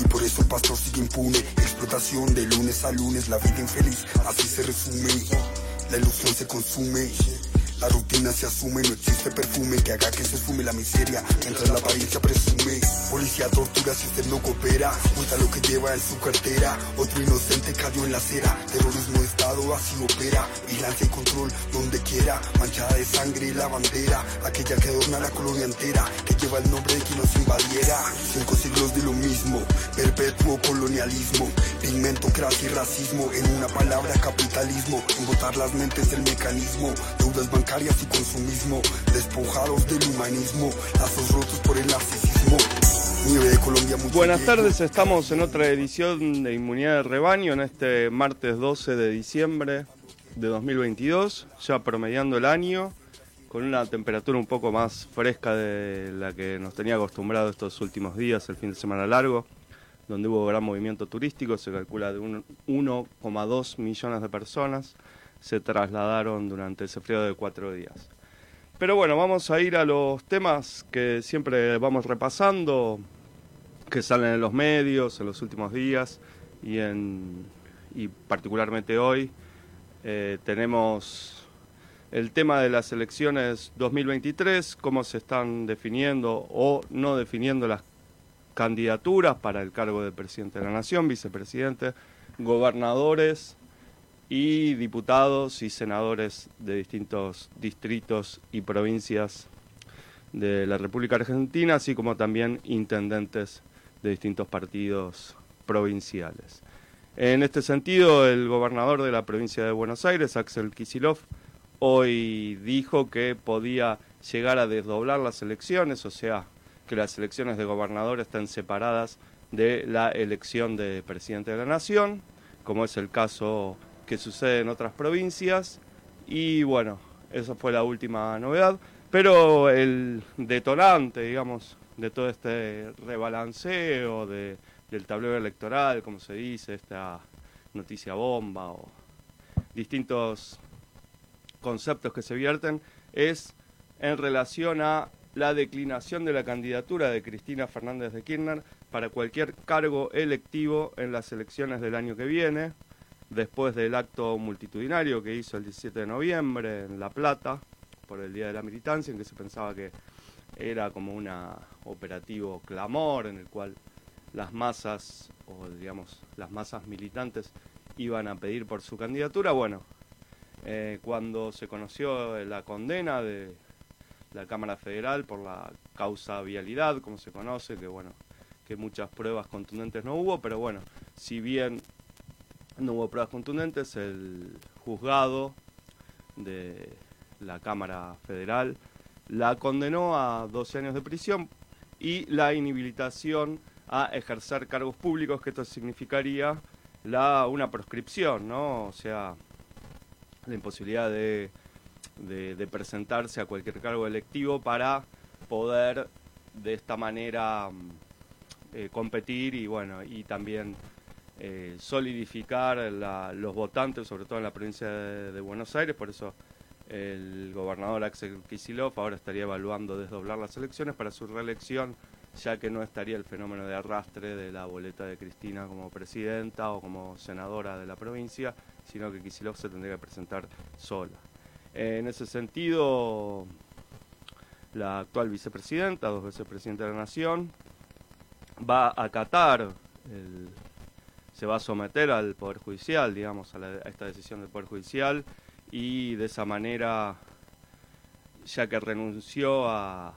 y por eso el pastor sigue impune. Explotación de lunes a lunes, la vida infeliz, así se resume. La ilusión se consume. La rutina se asume, no existe perfume que haga que se fume la miseria. Mientras la apariencia presume. Policía tortura si usted no coopera, cuenta lo que lleva en su cartera. Otro inocente cayó en la acera, terrorismo de Estado así opera. Vigilancia y control donde quiera, manchada de sangre la bandera, aquella que adorna la colonia entera, que lleva el nombre de quien nos invadiera. Cinco siglos de lo mismo, perpetuo colonialismo, pigmentocracia y racismo, en una palabra capitalismo, embotar las mentes del mecanismo, deudas bancarias y consumismo, despojados del humanismo, lazos rotos por el narcisismo. De Colombia, Buenas tardes, estamos en otra edición de Inmunidad de Rebaño en este martes 12 de diciembre de 2022, ya promediando el año, con una temperatura un poco más fresca de la que nos tenía acostumbrado estos últimos días, el fin de semana largo, donde hubo gran movimiento turístico, se calcula de 1,2 millones de personas se trasladaron durante ese frío de cuatro días. Pero bueno, vamos a ir a los temas que siempre vamos repasando, que salen en los medios en los últimos días y, en, y particularmente hoy. Eh, tenemos el tema de las elecciones 2023, cómo se están definiendo o no definiendo las candidaturas para el cargo de presidente de la Nación, vicepresidente, gobernadores y diputados y senadores de distintos distritos y provincias de la República Argentina, así como también intendentes de distintos partidos provinciales. En este sentido, el gobernador de la provincia de Buenos Aires, Axel Kisilov, hoy dijo que podía llegar a desdoblar las elecciones, o sea, que las elecciones de gobernador estén separadas de la elección de presidente de la Nación, como es el caso que sucede en otras provincias. Y bueno, esa fue la última novedad. Pero el detonante, digamos, de todo este rebalanceo de, del tablero electoral, como se dice, esta noticia bomba o distintos conceptos que se vierten, es en relación a la declinación de la candidatura de Cristina Fernández de Kirchner para cualquier cargo electivo en las elecciones del año que viene después del acto multitudinario que hizo el 17 de noviembre en La Plata, por el Día de la Militancia, en que se pensaba que era como un operativo clamor en el cual las masas, o digamos, las masas militantes iban a pedir por su candidatura. Bueno, eh, cuando se conoció la condena de la Cámara Federal por la causa vialidad, como se conoce, que bueno, que muchas pruebas contundentes no hubo, pero bueno, si bien no hubo pruebas contundentes, el juzgado de la Cámara Federal la condenó a 12 años de prisión y la inhabilitación a ejercer cargos públicos, que esto significaría la, una proscripción, ¿no? O sea, la imposibilidad de, de, presentarse a cualquier cargo electivo para poder de esta manera mm, eh, competir y bueno, y también eh, solidificar los votantes, sobre todo en la provincia de, Buenos Aires, por eso el gobernador Axel Kisilov ahora estaría evaluando desdoblar las elecciones para su reelección, ya que no estaría el fenómeno de arrastre de la boleta de Cristina como presidenta o como senadora de la provincia, sino que Kisilov se tendría que presentar sola. en ese sentido, la actual vicepresidenta, dos veces presidenta de la Nación, va a acatar el se va a someter al Poder Judicial, digamos, a, esta decisión del Poder Judicial y de esa manera, ya que renunció a,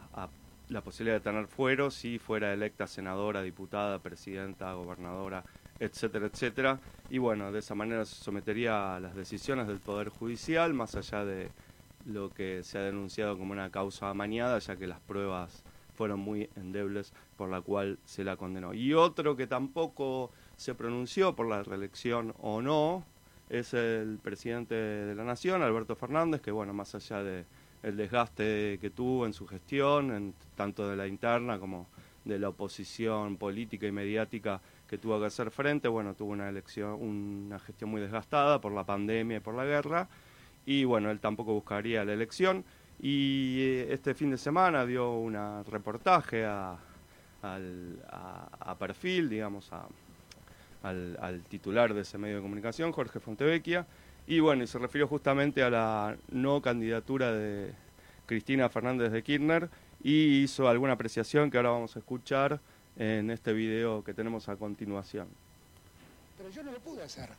la posibilidad de tener fuero si fuera electa senadora, diputada, presidenta, gobernadora, etcétera, etcétera. Y bueno, de esa manera se sometería a las decisiones del Poder Judicial, más allá de lo que se ha denunciado como una causa amañada, ya que las pruebas fueron muy endebles, por la cual se la condenó. Y otro que tampoco se pronunció por la reelección o no es el presidente de la Nación, Alberto Fernández, que bueno, más allá de el desgaste que tuvo en su gestión, en, tanto de la interna como de la oposición política y mediática que tuvo que hacer frente, bueno, tuvo una elección, una gestión muy desgastada por la pandemia y por la guerra, y bueno, él tampoco buscaría la elección, y eh, este fin de semana dio un reportaje a, a, perfil, digamos, al, al, titular de ese medio de comunicación, Jorge Fontevecchia, y bueno, y se refirió justamente a la no candidatura de Cristina Fernández de Kirchner y hizo alguna apreciación que ahora vamos a escuchar en este video que tenemos a continuación. Pero yo no lo pude hacer.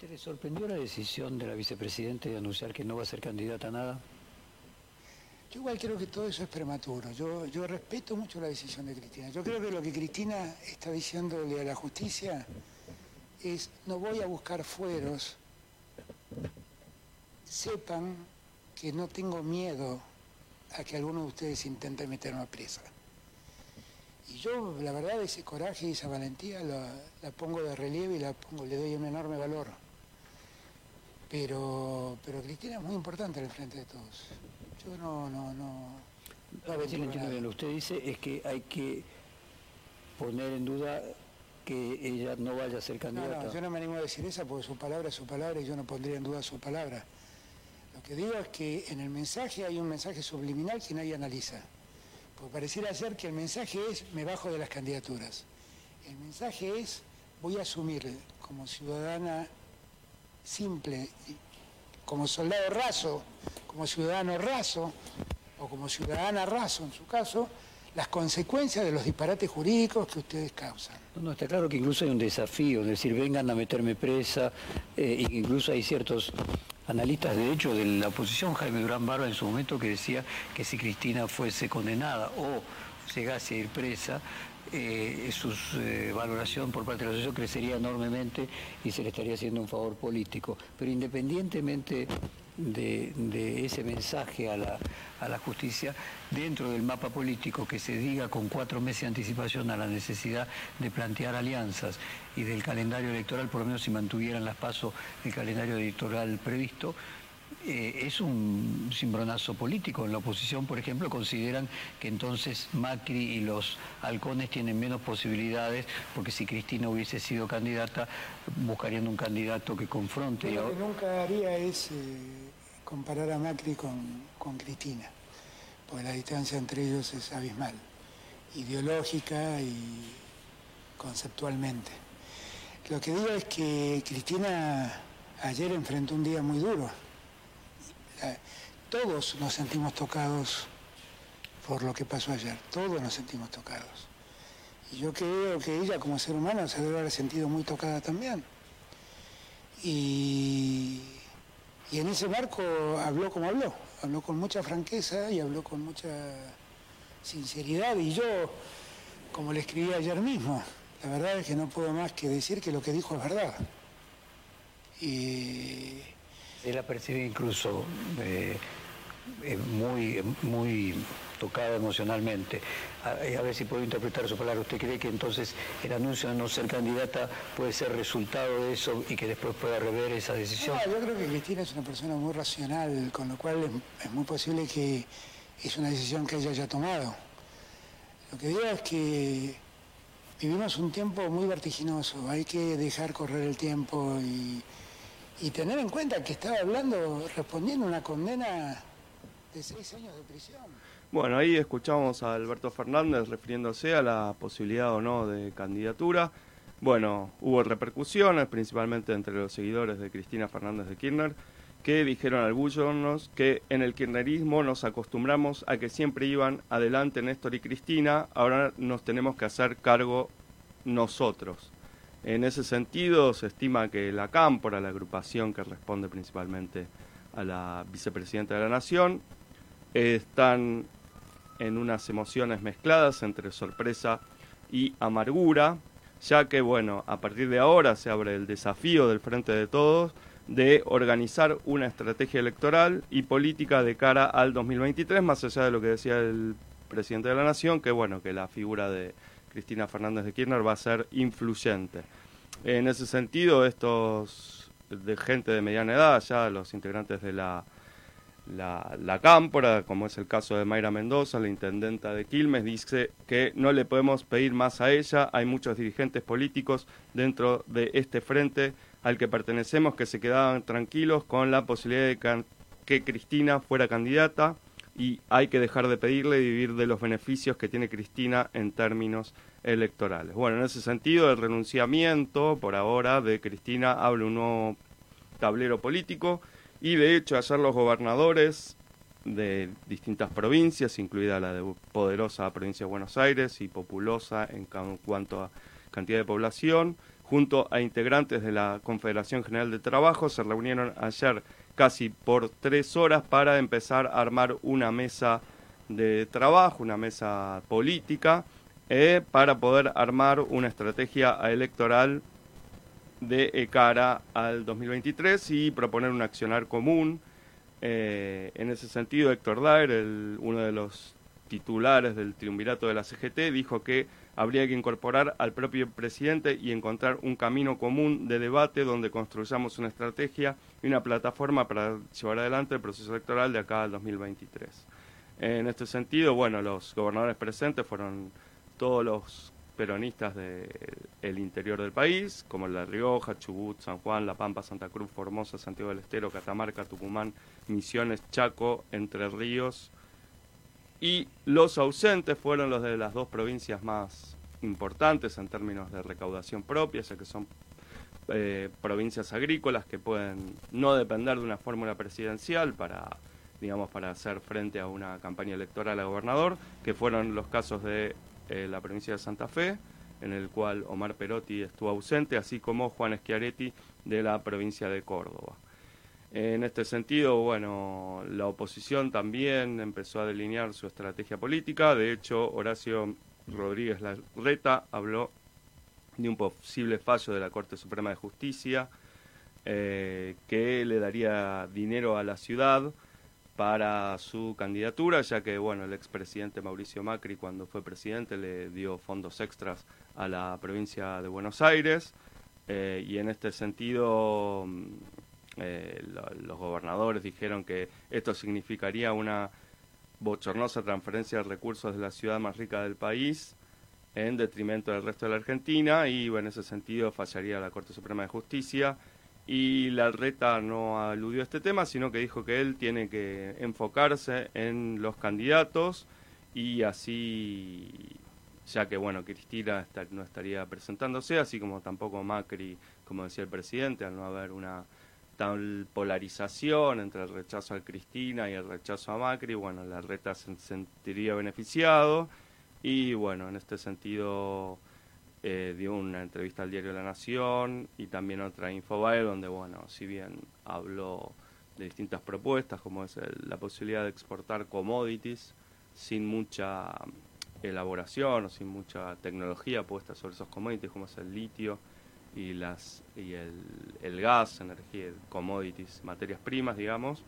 ¿Te le sorprendió la decisión de la vicepresidenta de anunciar que no va a ser candidata a nada? Yo igual creo que todo eso es prematuro. Yo, respeto mucho la decisión de Cristina. Yo creo que lo que Cristina está diciéndole a la justicia es no voy a buscar fueros. Sepan que no tengo miedo a que alguno de ustedes intente meterme a presa. Y yo, la verdad, ese coraje y esa valentía la, pongo de relieve y le doy un enorme valor. Pero, pero Cristina es muy importante al frente de todos. Yo no, no, no. lo usted dice es que hay que poner en duda que ella no vaya a ser candidata. No, yo no me animo a decir esa porque su palabra es su palabra y yo no pondría en duda su palabra. Lo que digo es que en el mensaje hay un mensaje subliminal que nadie analiza. Porque pareciera ser que el mensaje es me bajo de las candidaturas. El mensaje es voy a asumir como ciudadana simple, como soldado raso, como ciudadano raso o como ciudadana raso en su caso, las consecuencias de los disparates jurídicos que ustedes causan. No, está claro que incluso hay un desafío, es decir, vengan a meterme presa, eh, incluso hay ciertos analistas de hecho de la oposición, Jaime Durán Barba en su momento, que decía que si Cristina fuese condenada o llegase a ir presa, eh, su eh, valoración por parte de la asociación crecería enormemente y se le estaría haciendo un favor político. Pero independientemente de, ese mensaje a la, a la, justicia dentro del mapa político que se diga con cuatro meses de anticipación a la necesidad de plantear alianzas y del calendario electoral, por lo menos si mantuvieran las pasos el calendario electoral previsto, eh, es un cimbronazo político. En la oposición, por ejemplo, consideran que entonces Macri y los halcones tienen menos posibilidades porque si Cristina hubiese sido candidata, buscarían un candidato que confronte. lo que nunca haría es eh, comparar a Macri con, con Cristina, porque la distancia entre ellos es abismal, ideológica y conceptualmente. Lo que digo es que Cristina ayer enfrentó un día muy duro todos nos sentimos tocados por lo que pasó ayer, todos nos sentimos tocados. Y yo creo que ella como ser humano se debe haber sentido muy tocada también. Y, y en ese marco habló como habló, habló con mucha franqueza y habló con mucha sinceridad. Y yo, como le escribí ayer mismo, la verdad es que no puedo más que decir que lo que dijo es verdad. Y él percibe incluso eh, eh, muy, muy tocada emocionalmente. A, ver si puedo interpretar su palabra. ¿Usted cree que entonces el anuncio de no ser candidata puede ser resultado de eso y que después pueda rever esa decisión? yo creo que Cristina es una persona muy racional, con lo cual es, muy posible que es una decisión que ella haya tomado. Lo que digo es que vivimos un tiempo muy vertiginoso, hay que dejar correr el tiempo y y tener en cuenta que estaba hablando, respondiendo una condena de seis años de prisión. Bueno, ahí escuchamos a Alberto Fernández refiriéndose a la posibilidad o no de candidatura. Bueno, hubo repercusiones, principalmente entre los seguidores de Cristina Fernández de Kirchner, que dijeron algunos que en el kirchnerismo nos acostumbramos a que siempre iban adelante Néstor y Cristina, ahora nos tenemos que hacer cargo nosotros. En ese sentido, se estima que la Cámpora, la agrupación que responde principalmente a la vicepresidenta de la Nación, están en unas emociones mezcladas entre sorpresa y amargura, ya que, bueno, a partir de ahora se abre el desafío del Frente de Todos de organizar una estrategia electoral y política de cara al 2023, más allá de lo que decía el presidente de la Nación, que, bueno, que la figura de Cristina Fernández de Kirchner va a ser influyente. En ese sentido, estos de gente de mediana edad, ya los integrantes de la, la, Cámpora, como es el caso de Mayra Mendoza, la intendenta de Quilmes, dice que no le podemos pedir más a ella. Hay muchos dirigentes políticos dentro de este frente al que pertenecemos que se quedaban tranquilos con la posibilidad de que Cristina fuera candidata. Y hay que dejar de pedirle y vivir de los beneficios que tiene Cristina en términos electorales. Bueno, en ese sentido, el renunciamiento por ahora de Cristina abre un nuevo tablero político y de hecho ayer los gobernadores de distintas provincias, incluida la de poderosa provincia de Buenos Aires y populosa en cuanto a cantidad de población, junto a integrantes de la Confederación General de Trabajo, se reunieron ayer casi por tres horas para empezar a armar una mesa de trabajo, una mesa política, eh, para poder armar una estrategia electoral de cara al 2023 y proponer un accionar común. Eh, en ese sentido, Héctor Daer, uno de los titulares del triunvirato de la CGT, dijo que habría que incorporar al propio presidente y encontrar un camino común de debate donde construyamos una estrategia y una plataforma para llevar adelante el proceso electoral de acá al 2023. En este sentido, bueno, los gobernadores presentes fueron todos los peronistas del interior del país, como La Rioja, Chubut, San Juan, La Pampa, Santa Cruz, Formosa, Santiago del Estero, Catamarca, Tucumán, Misiones, Chaco, Entre Ríos, y los ausentes fueron los de las dos provincias más importantes en términos de recaudación propia, ya que son eh, provincias agrícolas que pueden no depender de una fórmula presidencial para digamos para hacer frente a una campaña electoral a gobernador, que fueron los casos de eh, la provincia de Santa Fe, en el cual Omar Perotti estuvo ausente, así como Juan Schiaretti de la provincia de Córdoba. En este sentido, bueno, la oposición también empezó a delinear su estrategia política. De hecho, Horacio Rodríguez Larreta habló de un posible fallo de la Corte Suprema de Justicia eh, que le daría dinero a la ciudad para su candidatura, ya que bueno, el expresidente Mauricio Macri cuando fue presidente le dio fondos extras a la provincia de Buenos Aires eh, y en este sentido eh, los gobernadores dijeron que esto significaría una bochornosa transferencia de recursos de la ciudad más rica del país en detrimento del resto de la Argentina y en ese sentido fallaría la Corte Suprema de Justicia y la reta no aludió a este tema, sino que dijo que él tiene que enfocarse en los candidatos y así, ya que bueno, Cristina no estaría presentándose, así como tampoco Macri, como decía el presidente, al no haber una tal polarización entre el rechazo a Cristina y el rechazo a Macri, bueno, la reta se sentiría beneficiado y bueno, en este sentido eh, dio una entrevista al diario La Nación y también otra Infobae donde, bueno, si bien habló de distintas propuestas como es la posibilidad de exportar commodities sin mucha elaboración o sin mucha tecnología puesta sobre esos commodities como es el litio, y, las, y el, el gas, energía, commodities, materias primas, digamos.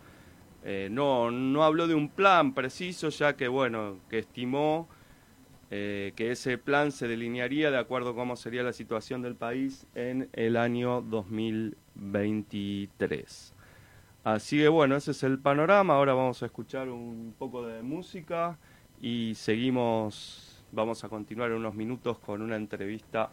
Eh, no, no habló de un plan preciso, ya que, bueno, que estimó eh, que ese plan se delinearía de acuerdo a cómo sería la situación del país en el año 2023. Así que bueno, ese es el panorama. Ahora vamos a escuchar un poco de música y seguimos, vamos a continuar en unos minutos con una entrevista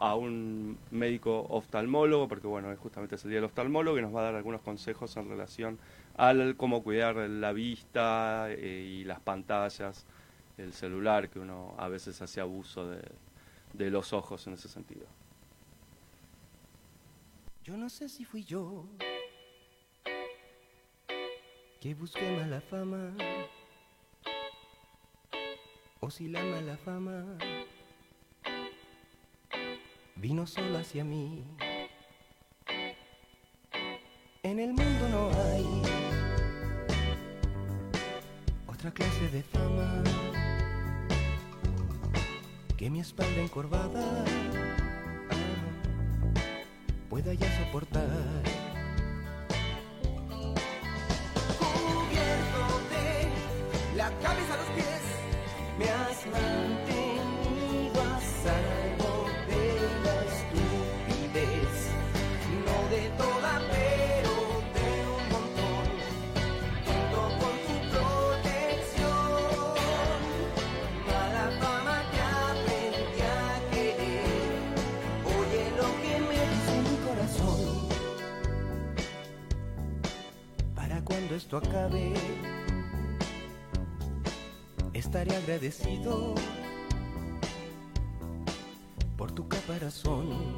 a un médico oftalmólogo, porque bueno, justamente es el día del oftalmólogo, que nos va a dar algunos consejos en relación al cómo cuidar la vista eh, y las pantallas, el celular, que uno a veces hace abuso de, de los ojos en ese sentido. Yo no sé si fui yo que busqué mala fama o si la mala fama vino solo hacia mí. En el mundo no hay otra clase de fama que mi espalda encorvada pueda ya soportar. Cubierto de la cabeza a los pies, me has esto acabe, estaré agradecido por tu caparazón,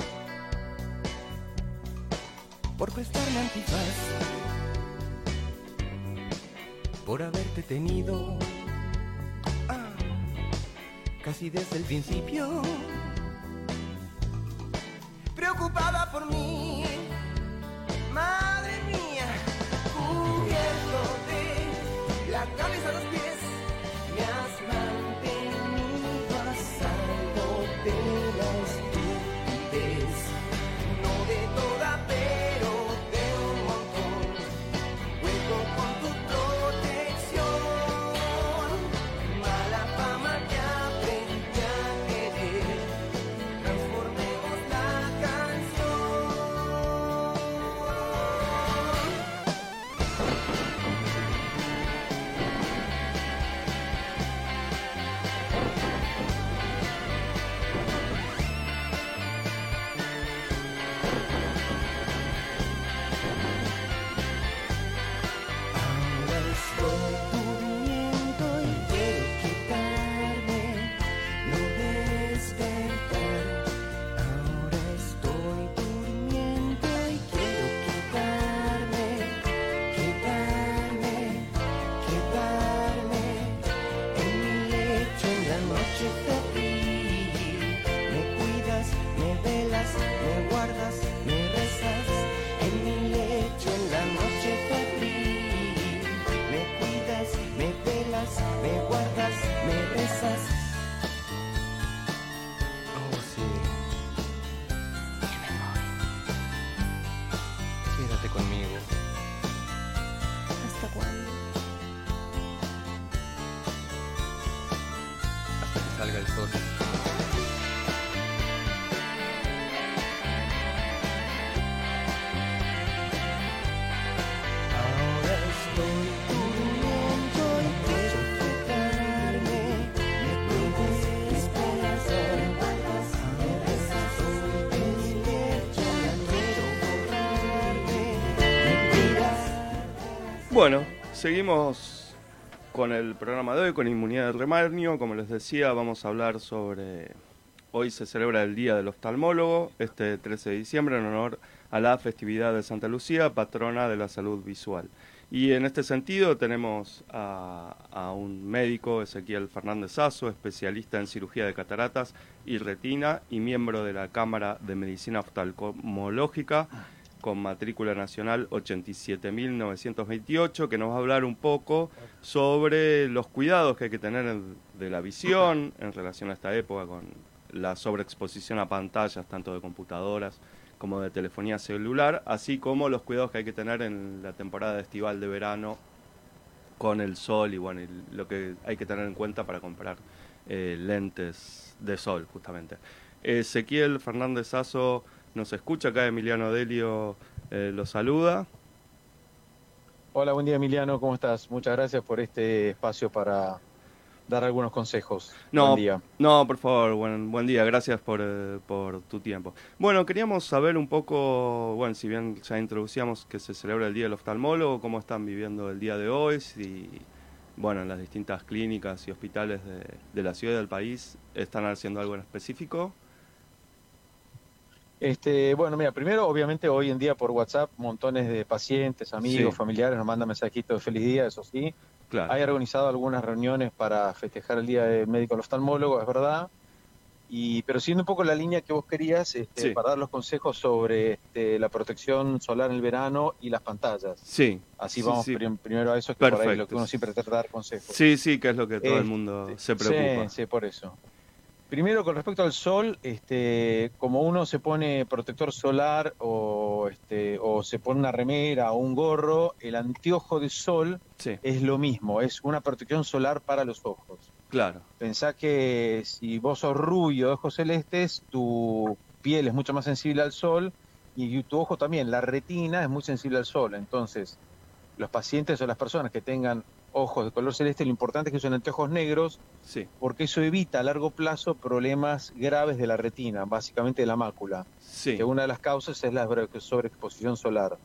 por prestarme antifaz, por haberte tenido ah, casi desde el principio, preocupada por mí, Bueno, seguimos con el programa de hoy, con Inmunidad del Remarnio. Como les decía, vamos a hablar sobre... Hoy se celebra el Día del Oftalmólogo, este 13 de diciembre, en honor a la festividad de Santa Lucía, patrona de la salud visual. Y en este sentido tenemos a, a un médico, Ezequiel Fernández Sazo, especialista en cirugía de cataratas y retina y miembro de la Cámara de Medicina Oftalmológica con matrícula nacional 87.928, que nos va a hablar un poco sobre los cuidados que hay que tener en- de la visión en relación a esta época con la sobreexposición a pantallas, tanto de computadoras como de telefonía celular, así como los cuidados que hay que tener en la temporada estival de verano con el sol y bueno, y lo que hay que tener en cuenta para comprar eh, lentes de sol, justamente. Ezequiel Fernández Sazo nos escucha, acá Emiliano Delio eh, lo saluda. Hola, buen día Emiliano, ¿cómo estás? Muchas gracias por este espacio para dar algunos consejos. No, Buen día. no, por favor, buen, buen día, gracias por, eh, por tu tiempo. Bueno, queríamos saber un poco, bueno, si bien ya introducíamos que se celebra el Día del Oftalmólogo, cómo están viviendo el día de hoy, si, bueno, en las distintas clínicas y hospitales de, de la ciudad y del país están haciendo algo en específico. Este, bueno, mira, primero, obviamente hoy en día por WhatsApp, montones de pacientes, amigos, Sí. familiares nos mandan mensajitos de feliz día, eso sí. Claro. Hay organizado algunas reuniones para festejar el Día del Médico al Oftalmólogo, es verdad. Y, pero siguiendo un poco la línea que vos querías, este, Sí. para dar los consejos sobre este, la protección solar en el verano y las pantallas. Sí. Así sí, vamos sí. prim- primero a eso, que por ahí Perfecto. lo que uno siempre trata de dar consejos. Sí, sí, que es lo que todo el mundo se preocupa. Sí, sí, por eso. Primero, con respecto al sol, este, como uno se pone protector solar o, este, o se pone una remera o un gorro, el anteojo de sol Sí, es lo mismo, es una protección solar para los ojos. claro. Pensá que si vos sos rubio de ojos celestes, tu piel es mucho más sensible al sol y tu ojo también, la retina es muy sensible al sol. Entonces, los pacientes o las personas que tengan ojos de color celeste, lo importante es que usen anteojos negros Sí, porque eso evita a largo plazo problemas graves de la retina, básicamente de la mácula, sí. que una de las causas es la sobre- sobreexposición solar.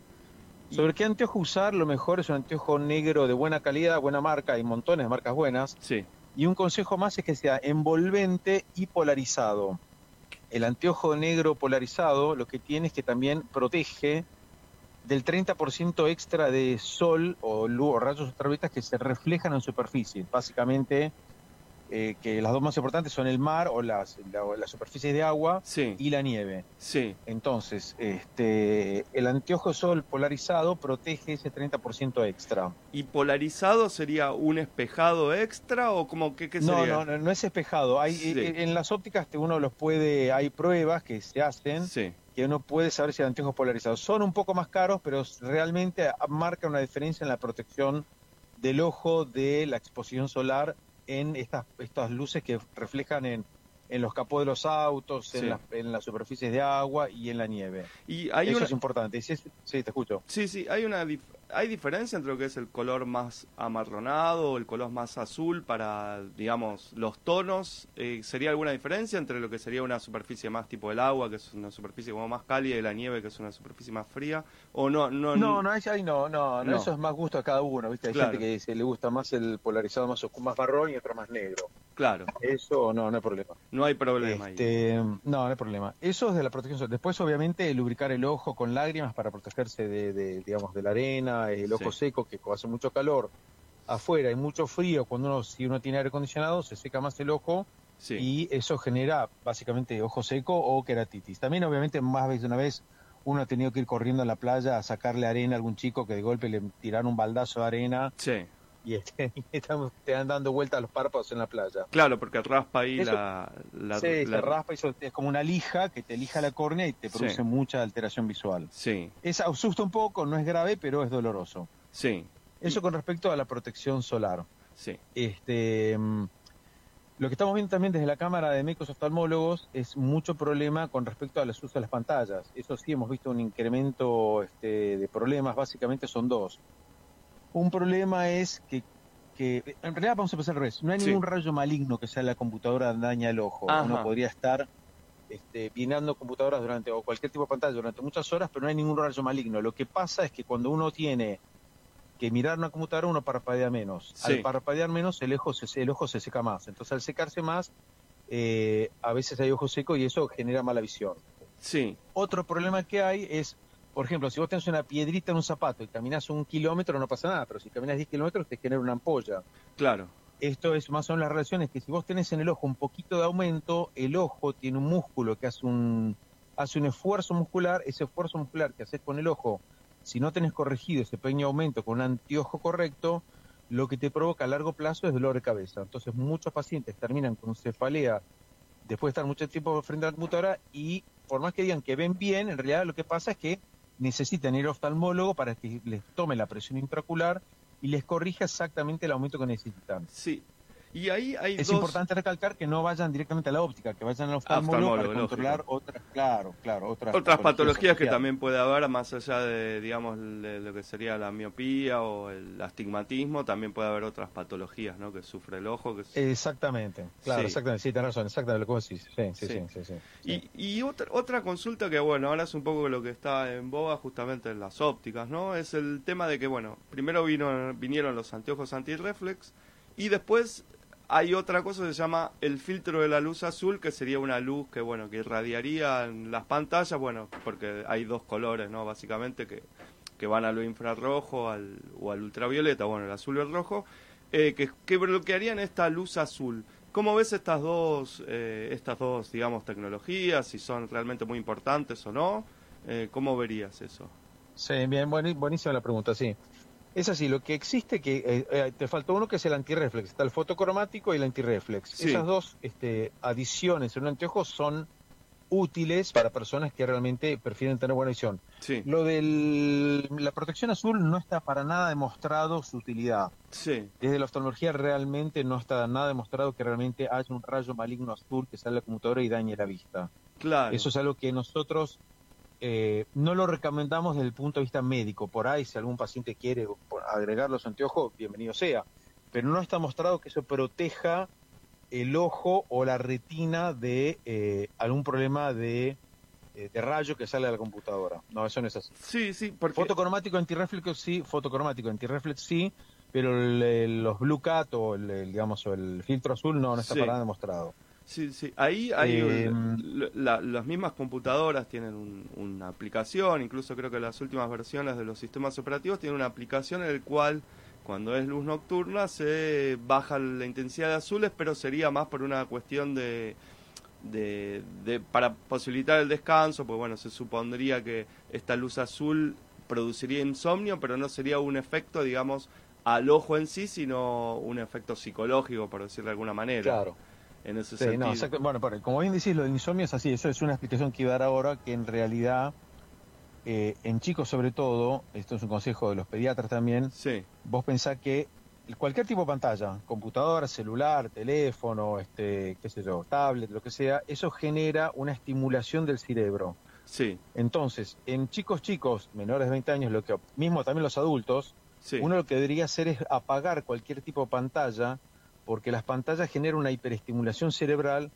¿Sobre qué anteojo usar? Lo mejor es un anteojo negro de buena calidad, buena marca, hay montones de marcas buenas, Sí, Y un consejo más es que sea envolvente y polarizado. El anteojo negro polarizado lo que tiene es que también protege del 30% extra de sol o, luz, o rayos ultravioletas que se reflejan en superficie. Básicamente, eh, que las dos más importantes son el mar o las, la, la superficie de agua Sí, y la nieve. sí. Entonces, este, el anteojo sol polarizado protege ese 30% extra. ¿Y polarizado sería un espejado extra o como qué, qué No, sería? no, no, no es espejado. Hay, Sí. eh, En las ópticas uno los puede, hay pruebas que se hacen Sí, que uno puede saber si el anteojo es polarizado. Son un poco más caros, pero realmente marca una diferencia en la protección del ojo de la exposición solar en estas, estas luces que reflejan en, en los capós de los autos, Sí. en, las, en las superficies de agua y en la nieve. y hay Eso una... es importante. Es- sí, te escucho. Sí, sí, hay una hay diferencia entre lo que es el color más amarronado o el color más azul para, digamos, los tonos. Eh, ¿Sería alguna diferencia entre lo que sería una superficie más tipo el agua, que es una superficie como más cálida, y la nieve, que es una superficie más fría? ¿O no? No, No, no, es- ahí no, no, eso es más gusto a cada uno, ¿viste? Hay Claro. gente que dice, le gusta más el polarizado más, oscuro, más marrón y otro más negro. Claro, Eso no, no hay problema. no hay problema ahí. Este, no, no hay problema. Eso es de la protección solar. Después, obviamente, lubricar el ojo con lágrimas para protegerse de, de, digamos, de la arena, el ojo Sí. seco, que hace mucho calor afuera y mucho frío, cuando uno, si uno tiene aire acondicionado, se seca más el ojo Sí, y eso genera básicamente ojo seco o queratitis. También, obviamente, más veces de una vez uno ha tenido que ir corriendo a la playa a sacarle arena a algún chico que de golpe le tiraron un baldazo de arena sí. y, este, y están, te dan dando vueltas a los párpados en la playa. Claro, porque raspa ahí Eso- la, la, Sí, la- se raspa y eso es como una lija que te lija la córnea y te Sí. produce mucha alteración visual. Sí, Es asusta un poco, no es grave, pero es doloroso. sí, Eso con respecto a la protección solar. sí. Este, mm, lo que estamos viendo también desde la Cámara de Médicos Oftalmólogos es mucho problema con respecto a los usos de las pantallas. Eso sí, hemos visto un incremento este, de problemas, básicamente son dos. Un problema es que, que, en realidad vamos a empezar al revés, no hay Sí. ningún rayo maligno que sea la computadora daña el ojo. Ajá. Uno podría estar este, mirando computadoras durante, o cualquier tipo de pantalla durante muchas horas, pero no hay ningún rayo maligno. Lo que pasa es que cuando uno tiene que mirar una computadora uno parpadea menos. Sí. Al parpadear menos el ojo se, el ojo se seca más. Entonces al secarse más, eh, a veces hay ojo seco y eso genera mala visión. Sí, Otro problema que hay es, por ejemplo, si vos tenés una piedrita en un zapato y caminas un kilómetro no pasa nada, pero si caminas 10 kilómetros te genera una ampolla. claro. Esto es más o menos las relaciones que si vos tenés en el ojo un poquito de aumento, el ojo tiene un músculo que hace un, hace un esfuerzo muscular, ese esfuerzo muscular que haces con el ojo, si no tenés corregido ese pequeño aumento con un anteojo correcto, lo que te provoca a largo plazo es dolor de cabeza. Entonces muchos pacientes terminan con cefalea después de estar mucho tiempo frente a la computadora y por más que digan que ven bien, en realidad lo que pasa es que necesitan ir al oftalmólogo para que les tome la presión intraocular y les corrija exactamente el aumento que necesitan. Sí. Y ahí hay Es dos... importante recalcar que no vayan directamente a la óptica, que vayan al oftalmólogo, para controlar lógico. otras, claro, claro, otras, otras patologías que también puede haber, más allá de, digamos, de lo que sería la miopía o el astigmatismo, también puede haber otras patologías, ¿no? Que sufre el ojo. Que Exactamente, claro, Sí. exactamente, sí, tenés razón, exactamente lo que vos decís. Sí, sí, Sí. sí, sí, sí, sí. Y, y otra, otra consulta que, bueno, ahora es un poco lo que está en boga justamente en las ópticas, ¿no? Es el tema de que, bueno, primero vino, vinieron los anteojos antirreflex y después hay otra cosa que se llama el filtro de la luz azul, que sería una luz que, bueno, que irradiaría en las pantallas, bueno, porque hay dos colores, ¿no? Básicamente que, que van a lo infrarrojo al, o al ultravioleta, bueno, el azul y el rojo, eh, que, que bloquearían esta luz azul. ¿Cómo ves estas dos, eh, estas dos, digamos, tecnologías? Si son realmente muy importantes o no. Eh, ¿Cómo verías eso? Sí, bien, buenísima la pregunta, sí. Es así, lo que existe, que eh, eh, te faltó uno que es el antirreflex, está el fotocromático y el antirreflex. Sí. Esas dos este, adiciones en un anteojo son útiles para personas que realmente prefieren tener buena visión. Sí, Lo de la protección azul no está para nada demostrado su utilidad. sí, Desde la oftalmología realmente no está nada demostrado que realmente haya un rayo maligno azul que sale de la computadora y dañe la vista. claro. Eso es algo que nosotros eh, no lo recomendamos desde el punto de vista médico. Por ahí, si algún paciente quiere agregar los anteojos, bienvenido sea. Pero no está mostrado que eso proteja el ojo o la retina de eh, algún problema de, eh, de rayo que sale de la computadora. No, eso no es así. Sí, sí, porque... Fotocromático antirreflex sí, fotocromático antirreflex sí, pero el- los Blue Cat o el, el, digamos, el filtro azul no, no está Sí. para nada demostrado. Sí, sí. Ahí hay Eh, un- la- las mismas computadoras tienen un- una aplicación, incluso creo que las últimas versiones de los sistemas operativos tienen una aplicación en el cual cuando es luz nocturna se baja la intensidad de azules, pero sería más por una cuestión de, de, de- para posibilitar el descanso, pues bueno, se supondría que esta luz azul produciría insomnio, pero no sería un efecto, digamos, al ojo en sí, sino un efecto psicológico, por decirlo de alguna manera. Claro. En ese Sí, sentido. no, exacto. Bueno, pero como bien decís, lo del insomnio es así. Eso es una explicación que iba a dar ahora, que en realidad, eh, en chicos sobre todo, esto es un consejo de los pediatras también, Sí, vos pensás que cualquier tipo de pantalla, computadora, celular, teléfono, este, qué sé yo, tablet, lo que sea, eso genera una estimulación del cerebro. sí, Entonces, en chicos chicos, menores de 20 años, lo que mismo también los adultos, sí. uno lo que debería hacer es apagar cualquier tipo de pantalla, porque las pantallas generan una hiperestimulación cerebral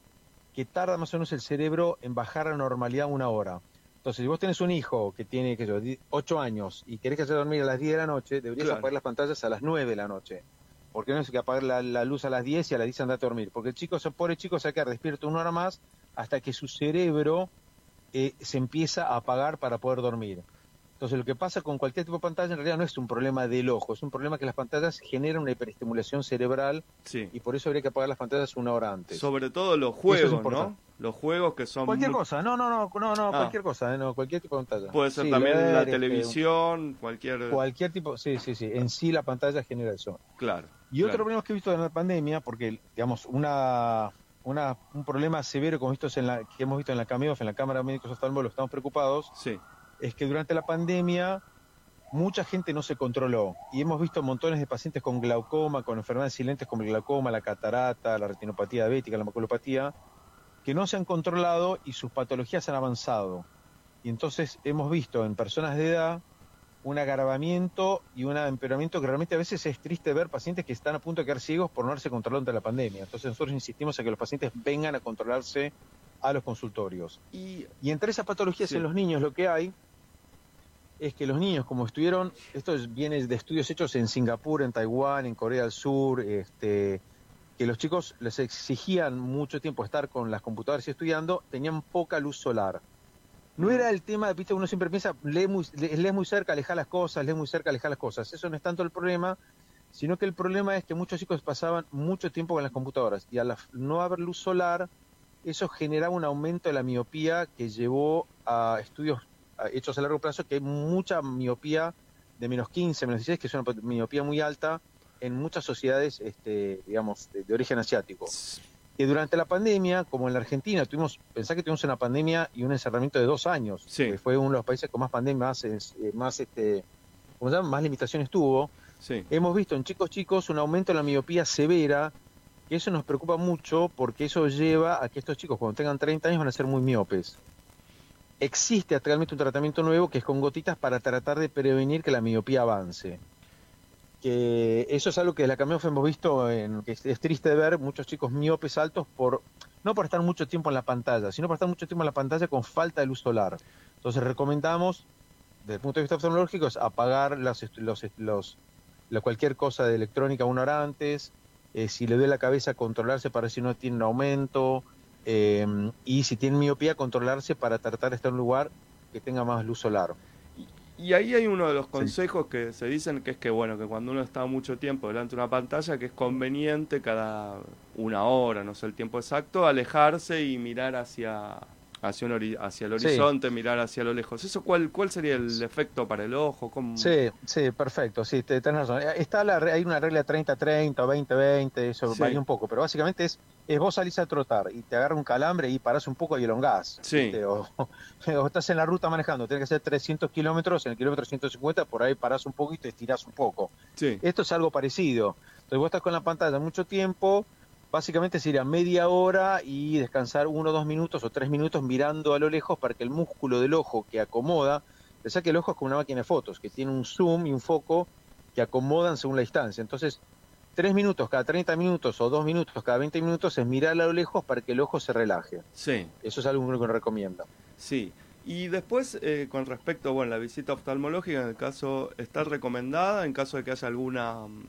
que tarda más o menos el cerebro en bajar a normalidad una hora. Entonces, si vos tenés un hijo que tiene, qué sé yo, di- 8 años y querés que se dormir a las 10 de la noche, deberías Claro. apagar las pantallas a las 9 de la noche. Porque no es que apagar la, la luz a las 10 y a las 10 andate a dormir. Porque el chico, ese pobre chico se va a quedar despierto una hora más hasta que su cerebro eh, se empieza a apagar para poder dormir. Entonces, lo que pasa con cualquier tipo de pantalla en realidad no es un problema del ojo, es un problema que las pantallas generan una hiperestimulación cerebral sí. y por eso habría que apagar las pantallas una hora antes. Sobre todo los es juegos, ¿no? Los juegos que son... Cualquier muy- cosa, no, no, no, no, no, Ah. cualquier cosa, eh, no, cualquier tipo de pantalla. Puede ser Sí, también leer, la este, televisión, cualquier... cualquier tipo, sí, sí, sí, en sí la pantalla genera eso. Claro. Y otro problema que he visto en la pandemia, porque, digamos, una, una, un problema severo como vistos en la, que hemos visto en la CAMEOF, en la Cámara de Médicos Oftalmólogos, estamos preocupados, Sí, es que durante la pandemia mucha gente no se controló y hemos visto montones de pacientes con glaucoma, con enfermedades silentes como el glaucoma, la catarata, la retinopatía diabética, la maculopatía, que no se han controlado y sus patologías han avanzado. Y entonces hemos visto en personas de edad un agravamiento y un empeoramiento que realmente a veces es triste ver pacientes que están a punto de quedar ciegos por no haberse controlado ante la pandemia. Entonces nosotros insistimos en que los pacientes vengan a controlarse a los consultorios. y Y entre esas patologías Sí. en los niños lo que hay es que los niños, como estuvieron, esto es- viene de estudios hechos en Singapur, en Taiwán, en Corea del Sur, este, que los chicos les exigían mucho tiempo estar con las computadoras y estudiando, tenían poca luz solar. No era el tema, viste, uno siempre piensa, lee muy, lee, muy cerca, aleja las cosas, lee muy cerca, aleja las cosas. Eso no es tanto el problema, sino que el problema es que muchos chicos pasaban mucho tiempo con las computadoras y al la- no haber luz solar, eso generaba un aumento de la miopía que llevó a estudios hechos a largo plazo que hay mucha miopía de menos 15, menos 16, que es una miopía muy alta en muchas sociedades, este, digamos, de, de origen asiático. Que durante la pandemia, como en la Argentina, tuvimos, pensá que tuvimos una pandemia y un encerramiento de dos años, Sí. que fue uno de los países con más pandemia, más, eh, más este, ¿cómo se llama? más limitaciones tuvo. sí, Hemos visto en chicos chicos un aumento en la miopía severa, que eso nos preocupa mucho porque eso lleva a que estos chicos cuando tengan 30 años van a ser muy miopes. Existe actualmente un tratamiento nuevo que es con gotitas para tratar de prevenir que la miopía avance. Que eso es algo que la CAMEOF hemos visto, en, que es, triste ver muchos chicos miopes altos por no por estar mucho tiempo en la pantalla, sino por estar mucho tiempo en la pantalla con falta de luz solar. Entonces recomendamos, desde el punto de vista oftalmológico, es apagar est- los, los- la- cualquier cosa de electrónica una hora antes, eh, si le duele la cabeza, controlarse para si no tiene un aumento, eh, y si tiene miopía, controlarse para tratar de estar en un lugar que tenga más luz solar. Y ahí hay uno de los consejos que se dicen que es que bueno, que cuando uno está mucho tiempo delante de una pantalla, que es conveniente cada una hora, no sé el tiempo exacto, alejarse y mirar hacia hacia, un hacia el Sí. horizonte, mirar hacia lo lejos. ¿Eso cuál cuál sería el efecto para el ojo? ¿Cómo- Sí, sí, perfecto, sí, te, tenés razón. Eh, Está la, hay una regla 30-30 o 20-20, eso Sí. varía un poco, pero básicamente es, es vos salís a trotar y te agarra un calambre y parás un poco y elongás. Sí. ¿viste? O, o estás en la ruta manejando, tenés que hacer 300 kilómetros, en el kilómetro 150 por ahí parás un poco y te estirás un poco. Sí, Esto es algo parecido. Entonces vos estás con la pantalla mucho tiempo, básicamente sería media hora y descansar uno, dos minutos o tres minutos mirando a lo lejos para que el músculo del ojo que acomoda, pensá que el ojo es como una máquina de fotos, que tiene un zoom y un foco que acomodan según la distancia. Entonces, tres minutos cada 30 minutos o dos minutos cada 20 minutos es mirar a lo lejos para que el ojo se relaje. sí. Eso es algo que uno recomienda. Sí. Y después, eh, con respecto, bueno, la visita oftalmológica, en el caso, está recomendada en caso de que haya alguna, mm,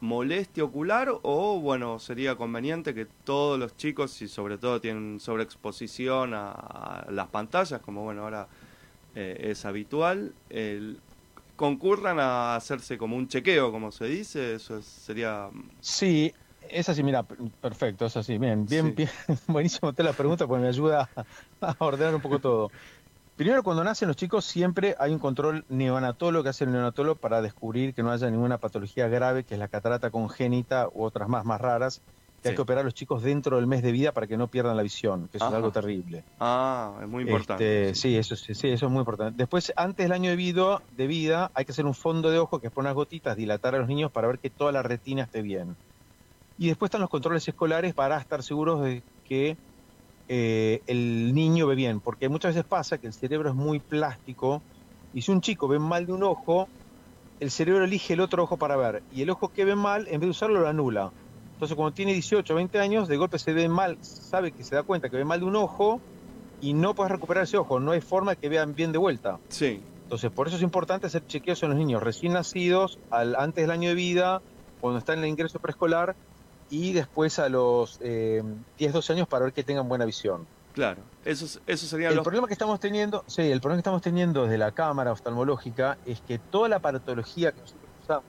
molestia ocular o bueno sería conveniente que todos los chicos si sobre todo tienen sobreexposición a, a las pantallas como bueno ahora eh, es habitual el, concurran a hacerse como un chequeo como se dice eso sería sí es así, mira, perfecto, es así. Bien, bien, bien. Buenísimo te la pregunta porque me ayuda a ordenar un poco todo. Primero, cuando nacen los chicos, siempre hay un control neonatólogo que hace el neonatólogo para descubrir que no haya ninguna patología grave, que es la catarata congénita u otras más, más raras, que hay que operar a los chicos dentro del mes de vida para que no pierdan la visión, que eso es algo terrible. Ah, es muy importante. Este, sí. eso, sí, eso es muy importante. Después, antes del año de vida, de vida, hay que hacer un fondo de ojo que es poner unas gotitas, dilatar a los niños para ver que toda la retina esté bien. Y después están los controles escolares para estar seguros de que eh, el niño ve bien, porque muchas veces pasa que el cerebro es muy plástico y si un chico ve mal de un ojo, el cerebro elige el otro ojo para ver y el ojo que ve mal, en vez de usarlo, lo anula. Entonces cuando tiene 18 o 20 años, de golpe se ve mal, sabe que se da cuenta que ve mal de un ojo y no puede recuperar ese ojo, no hay forma que vean bien de vuelta. Sí. Entonces por eso es importante hacer chequeos en los niños recién nacidos, al, antes del año de vida, cuando están en el ingreso preescolar, y después a los eh, 10, 12 años para ver que tengan buena visión. Claro, eso, eso sería el problema que estamos teniendo, sí, el problema que estamos teniendo desde la cámara oftalmológica es que toda la aparatología que nosotros usamos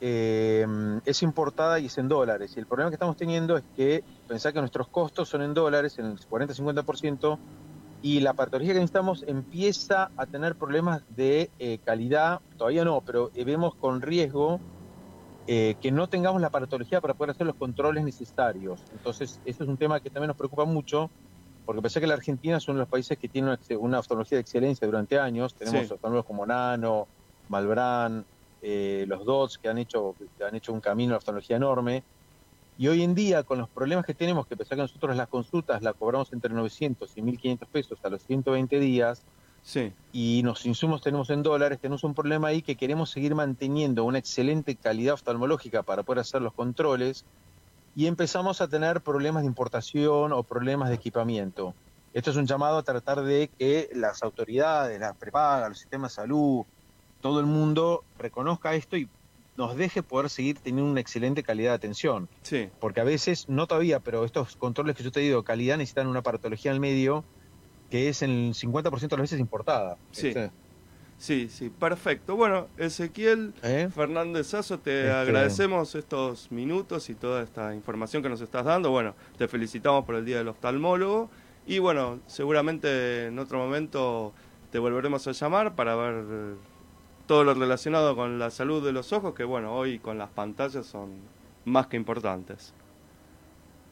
eh, es importada y es en dólares. Y el problema que estamos teniendo es que pensar que nuestros costos son en dólares, en el 40-50%, y la aparatología que necesitamos empieza a tener problemas de eh, calidad, todavía no, pero vemos con riesgo eh, que no tengamos la aparatología para poder hacer los controles necesarios. Entonces, eso es un tema que también nos preocupa mucho, porque pensé que la Argentina es uno de los países que tiene una, oftalmología de excelencia durante años. Tenemos sí. como Nano, Malbrán, eh, los DOTS, que han, hecho, que han hecho un camino de oftalmología enorme. Y hoy en día, con los problemas que tenemos, que pensé que nosotros las consultas las cobramos entre 900 y 1.500 pesos a los 120 días, y los insumos tenemos en dólares, tenemos un problema ahí que queremos seguir manteniendo una excelente calidad oftalmológica para poder hacer los controles y empezamos a tener problemas de importación o problemas de equipamiento. Esto es un llamado a tratar de que las autoridades, las prepagas, los sistemas de salud, todo el mundo reconozca esto y nos deje poder seguir teniendo una excelente calidad de atención. Sí. Porque a veces, no todavía, pero estos controles que yo te digo, calidad, necesitan una aparatología al medio que es en el 50% de las veces importada. Sí. Sí, sí, perfecto. Bueno, Ezequiel ¿Eh? Fernández Sazo, te este- agradecemos estos minutos y toda esta información que nos estás dando. Bueno, te felicitamos por el Día del Oftalmólogo y bueno, seguramente en otro momento te volveremos a llamar para ver todo lo relacionado con la salud de los ojos, que bueno, hoy con las pantallas son más que importantes.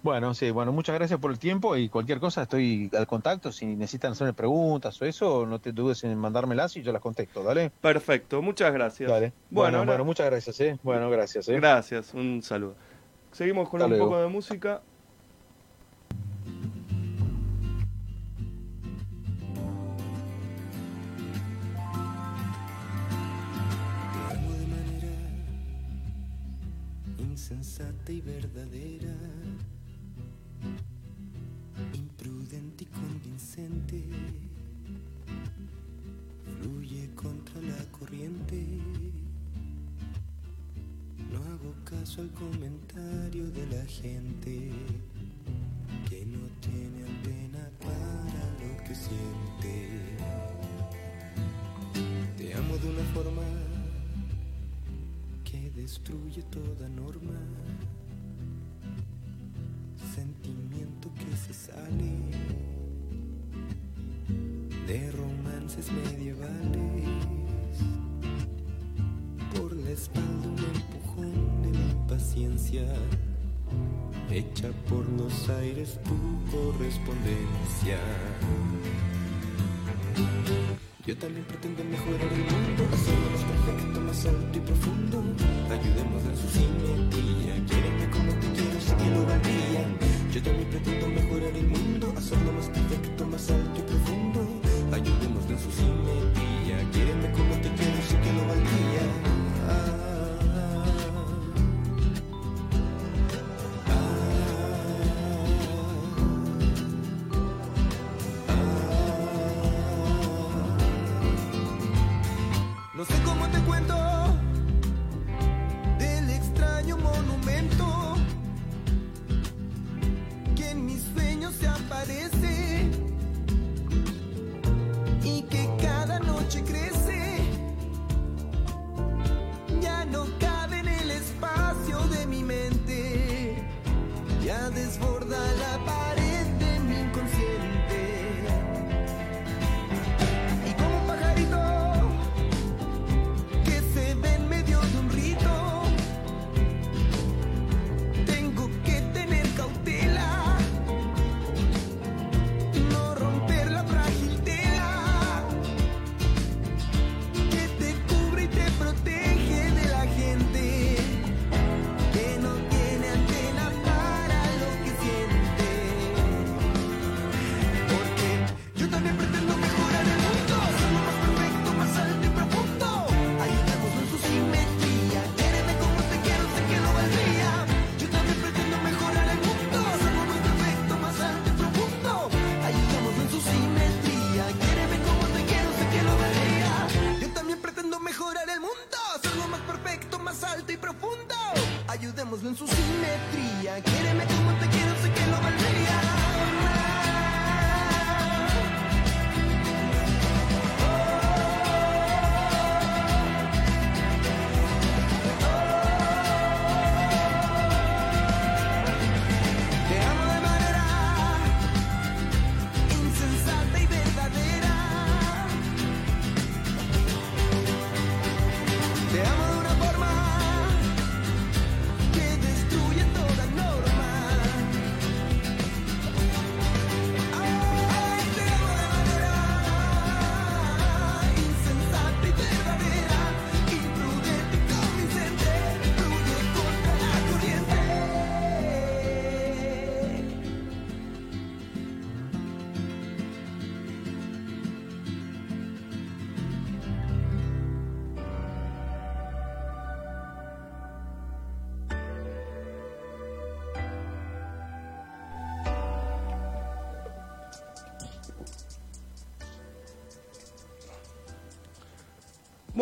Bueno, sí, bueno, muchas gracias por el tiempo y cualquier cosa estoy al contacto. Si necesitan hacerme preguntas o eso, no te dudes en mandármelas y yo las contesto, ¿dale? Perfecto, muchas gracias. Dale. Bueno, bueno, muchas gracias, ¿eh? Bueno, gracias, ¿eh? Gracias, un saludo. Seguimos con un poco de música. de manera insensata y verdadera y convincente, fluye contra la corriente. No hago caso al comentario de la gente que no tiene pena para lo que siente. Te amo de una forma que destruye toda norma sentimiento que se sale de romances medievales. Por la espalda un empujón de mi impaciencia, hecha por los aires tu correspondencia. Yo también pretendo mejorar el mundo, hacerlo más perfecto, más alto y profundo. Ayudemos en su simetría, quiéreme como te quiero, sé que lo valdría. Yo también pretendo mejorar el mundo, hacerlo más perfecto, más alto y profundo.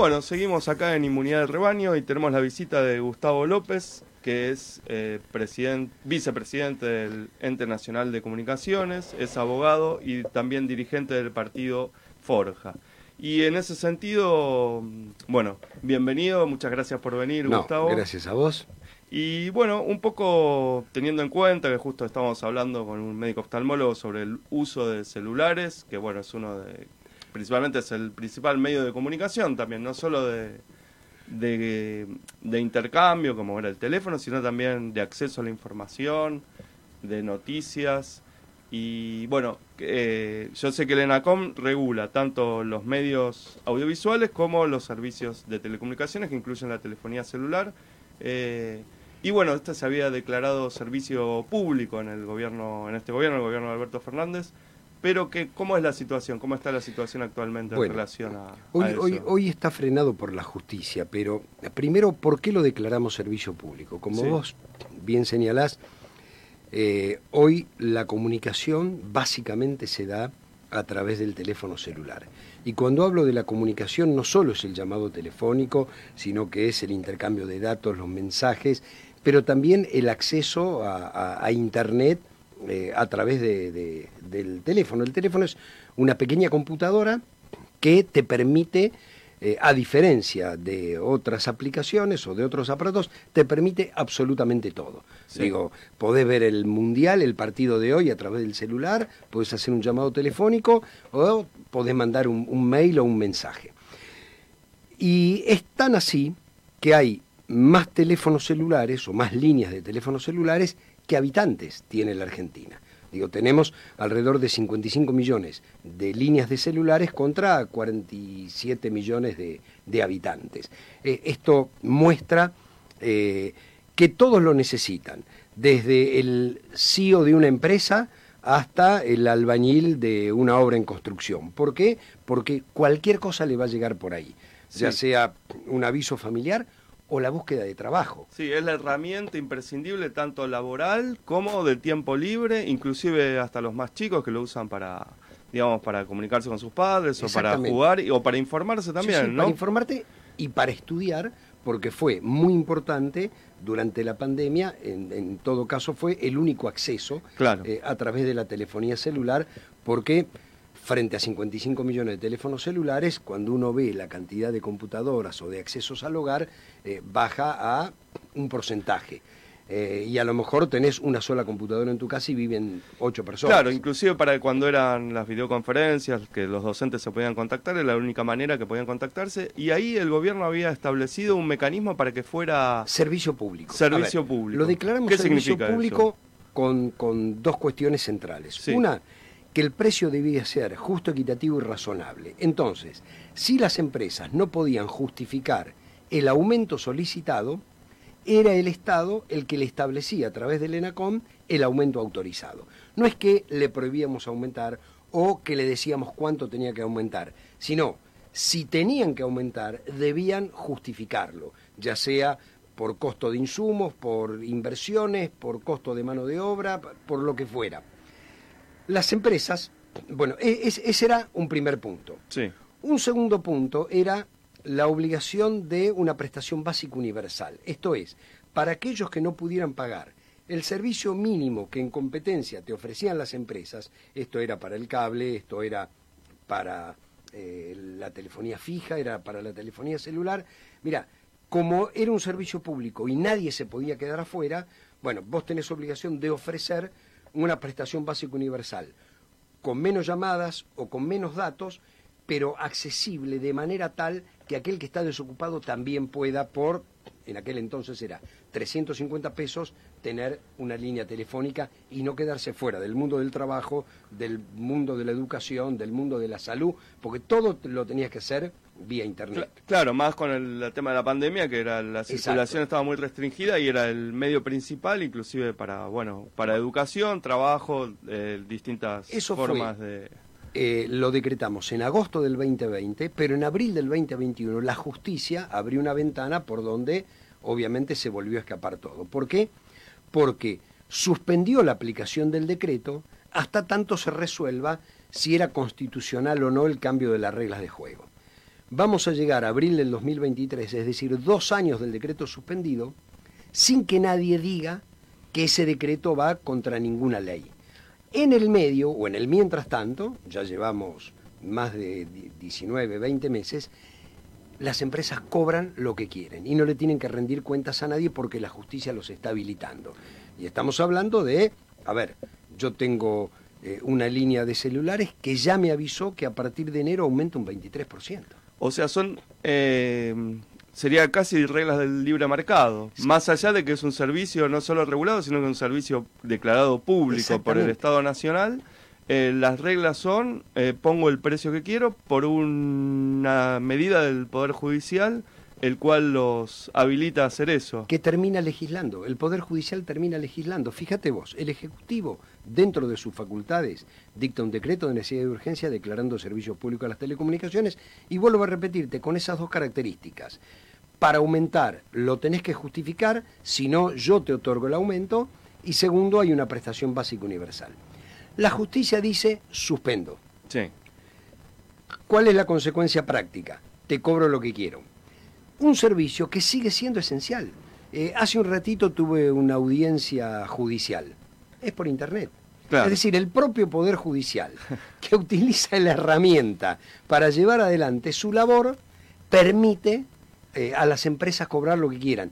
Bueno, seguimos acá en Inmunidad del Rebaño y tenemos la visita de Gustavo López, que es eh, president- vicepresidente del Ente Nacional de Comunicaciones, es abogado y también dirigente del partido Forja. Y en ese sentido, bueno, bienvenido, muchas gracias por venir, No, Gustavo. gracias a vos. Y bueno, un poco teniendo en cuenta que justo estamos hablando con un médico oftalmólogo sobre el uso de celulares, que bueno, es uno de, principalmente es el principal medio de comunicación también, no solo de, de, intercambio, como era el teléfono, sino también de acceso a la información, de noticias. Y bueno, eh, yo sé que el ENACOM regula tanto los medios audiovisuales como los servicios de telecomunicaciones, que incluyen la telefonía celular. Eh, y bueno, este se había declarado servicio público en el gobierno, en este gobierno, el gobierno de Alberto Fernández. Pero que, ¿cómo es la situación? ¿Cómo está la situación actualmente Bueno, en relación a, a Hoy, eso? hoy, hoy está frenado por la justicia, pero primero, ¿por qué lo declaramos servicio público? Como Sí. vos bien señalás, eh, hoy la comunicación básicamente se da a través del teléfono celular. Y cuando hablo de la comunicación no solo es el llamado telefónico, sino que es el intercambio de datos, los mensajes, pero también el acceso a, a- a Internet eh, a través de- de- del teléfono. El teléfono es una pequeña computadora que te permite, eh, a diferencia de otras aplicaciones o de otros aparatos, te permite absolutamente todo. Sí. Digo, podés ver el mundial, el partido de hoy a través del celular, podés hacer un llamado telefónico o podés mandar un, un mail o un mensaje. Y es tan así que hay más teléfonos celulares o más líneas de teléfonos celulares que habitantes tiene la Argentina. Digo, tenemos alrededor de 55 millones de líneas de celulares contra 47 millones de, de habitantes. Eh, esto muestra eh, que todos lo necesitan, desde el CEO de una empresa hasta el albañil de una obra en construcción. ¿Por qué? Porque cualquier cosa le va a llegar por ahí, ya sea un aviso familiar o la búsqueda de trabajo. Sí, es la herramienta imprescindible tanto laboral como de tiempo libre, inclusive hasta los más chicos que lo usan para, digamos, para comunicarse con sus padres o para jugar o para informarse también, Sí, sí, ¿no? Para informarte y para estudiar, porque fue muy importante durante la pandemia, en, en todo caso fue el único acceso Claro. eh, a través de la telefonía celular, porque frente a 55 millones de teléfonos celulares, cuando uno ve la cantidad de computadoras o de accesos al hogar, eh, baja a un porcentaje. Eh, y a lo mejor tenés una sola computadora en tu casa y viven ocho personas. Claro, inclusive para cuando eran las videoconferencias, que los docentes se podían contactar, era la única manera que podían contactarse, y ahí el gobierno había establecido un mecanismo para que fuera... Servicio público. Servicio ver, público. Lo declaramos ¿Qué servicio significa público con, con dos cuestiones centrales. Sí. Una, que el precio debía ser justo, equitativo y razonable. Entonces, si las empresas no podían justificar el aumento solicitado, era el Estado el que le establecía a través del ENACOM el aumento autorizado. No es que le prohibíamos aumentar o que le decíamos cuánto tenía que aumentar, sino si tenían que aumentar, debían justificarlo, ya sea por costo de insumos, por inversiones, por costo de mano de obra, por lo que fuera. Las empresas, bueno, e- es- ese era un primer punto. Sí, Un segundo punto era la obligación de una prestación básica universal. Esto es, para aquellos que no pudieran pagar el servicio mínimo que en competencia te ofrecían las empresas, esto era para el cable, esto era para eh, la telefonía fija, era para la telefonía celular, mira, como era un servicio público y nadie se podía quedar afuera, bueno, vos tenés obligación de ofrecer una prestación básica universal, con menos llamadas o con menos datos, pero accesible de manera tal que aquel que está desocupado también pueda por en aquel entonces era 350 pesos tener una línea telefónica y no quedarse fuera del mundo del trabajo, del mundo de la educación, del mundo de la salud, porque todo lo tenías que hacer vía internet. Claro, más con el, tema de la pandemia, que era la circulación estaba muy restringida y era el medio principal, inclusive para bueno, para educación, trabajo, eh, distintas formas de eh, lo decretamos en agosto del 2020, pero en abril del 2021 la justicia abrió una ventana por donde obviamente se volvió a escapar todo. ¿Por qué? Porque suspendió la aplicación del decreto hasta tanto se resuelva si era constitucional o no el cambio de las reglas de juego. Vamos a llegar a abril del 2023, es decir, dos años del decreto suspendido, sin que nadie diga que ese decreto va contra ninguna ley. En el medio, o en el mientras tanto, ya llevamos más de 19, 20 meses, las empresas cobran lo que quieren y no le tienen que rendir cuentas a nadie porque la justicia los está habilitando. Y estamos hablando de, a ver, yo tengo eh, una línea de celulares que ya me avisó que a partir de enero aumenta un 23%. O sea, son eh, sería casi reglas del libre mercado, más allá de que es un servicio no solo regulado, sino que es un servicio declarado público por el Estado Nacional. Eh, las reglas son, eh, pongo el precio que quiero por una medida del Poder Judicial, el cual los habilita a hacer eso. Que termina legislando, el Poder Judicial termina legislando. Fíjate vos, el Ejecutivo, dentro de sus facultades, dicta un decreto de necesidad de urgencia declarando servicio público a las telecomunicaciones y vuelvo a repetirte, con esas dos características para aumentar lo tenés que justificar, si no yo te otorgo el aumento, y segundo hay una prestación básica universal. La justicia dice suspendo. Sí. ¿Cuál es la consecuencia práctica? Te cobro lo que quiero. Un servicio que sigue siendo esencial. Eh, hace un ratito tuve una audiencia judicial. Es por internet. Es decir, el propio Poder Judicial, que utiliza la herramienta para llevar adelante su labor, permite eh, a las empresas cobrar lo que quieran.